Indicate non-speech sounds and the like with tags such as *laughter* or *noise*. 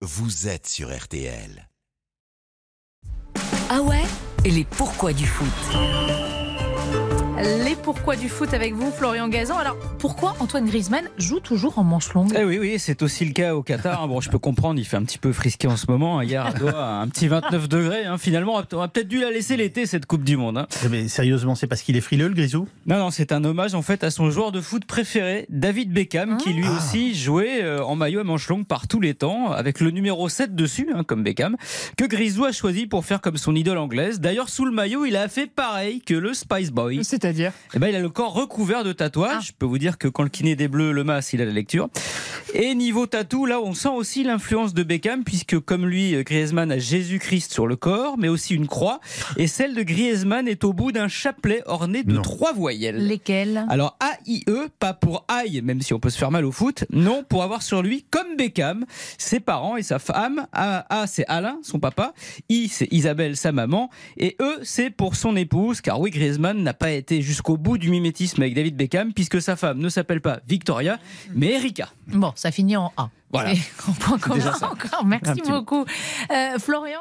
vous êtes sur RTL. Ah ouais? Et les pourquoi du foot? Les pourquoi du foot avec vous, Florian Gazan. Alors, pourquoi Antoine Griezmann joue toujours en manche longue Eh oui, oui, c'est aussi le cas au Qatar. Bon, je peux comprendre, il fait un petit peu frisqué en ce moment. Hier, à Doha, un petit 29 degrés. hein. Finalement, on aurait peut-être dû la laisser l'été, cette Coupe du Monde. hein. Eh Mais sérieusement, c'est parce qu'il est frileux, le grisou? Non, non, c'est un hommage en fait à son joueur de foot préféré, David Beckham, qui lui aussi jouait euh, en maillot à manches longues par tous les temps, avec le numéro 7 dessus, hein, comme Beckham, que Grisou a choisi pour faire comme son idole anglaise. D'ailleurs, sous le maillot, il a fait pareil que le Spice Boy. C'est-à-dire? Eh ben, il a le corps recouvert de tatouages. Je peux vous dire que quand le kiné des bleus le masse, il a la lecture. Et niveau tatou, là, on sent aussi l'influence de Beckham, puisque comme lui, Griezmann a Jésus-Christ sur le corps, mais aussi une croix. Et celle de Griezmann est au bout d'un chapelet orné de Non. trois voyelles. Lesquels Alors A-I-E, pas pour aïe, même si on peut se faire mal au foot, non, pour avoir sur lui, comme Beckham, ses parents et sa femme. A, A c'est Alain, son papa. I, c'est Isabelle, sa maman. Et E, c'est pour son épouse, car oui, Griezmann n'a pas été jusqu'au bout du mimétisme avec David Beckham, puisque sa femme ne s'appelle pas Victoria, mais Erika. Bon, ça finit en A. Voilà. *laughs* Commun Déjà ça. encore. Merci beaucoup. Euh, Florian,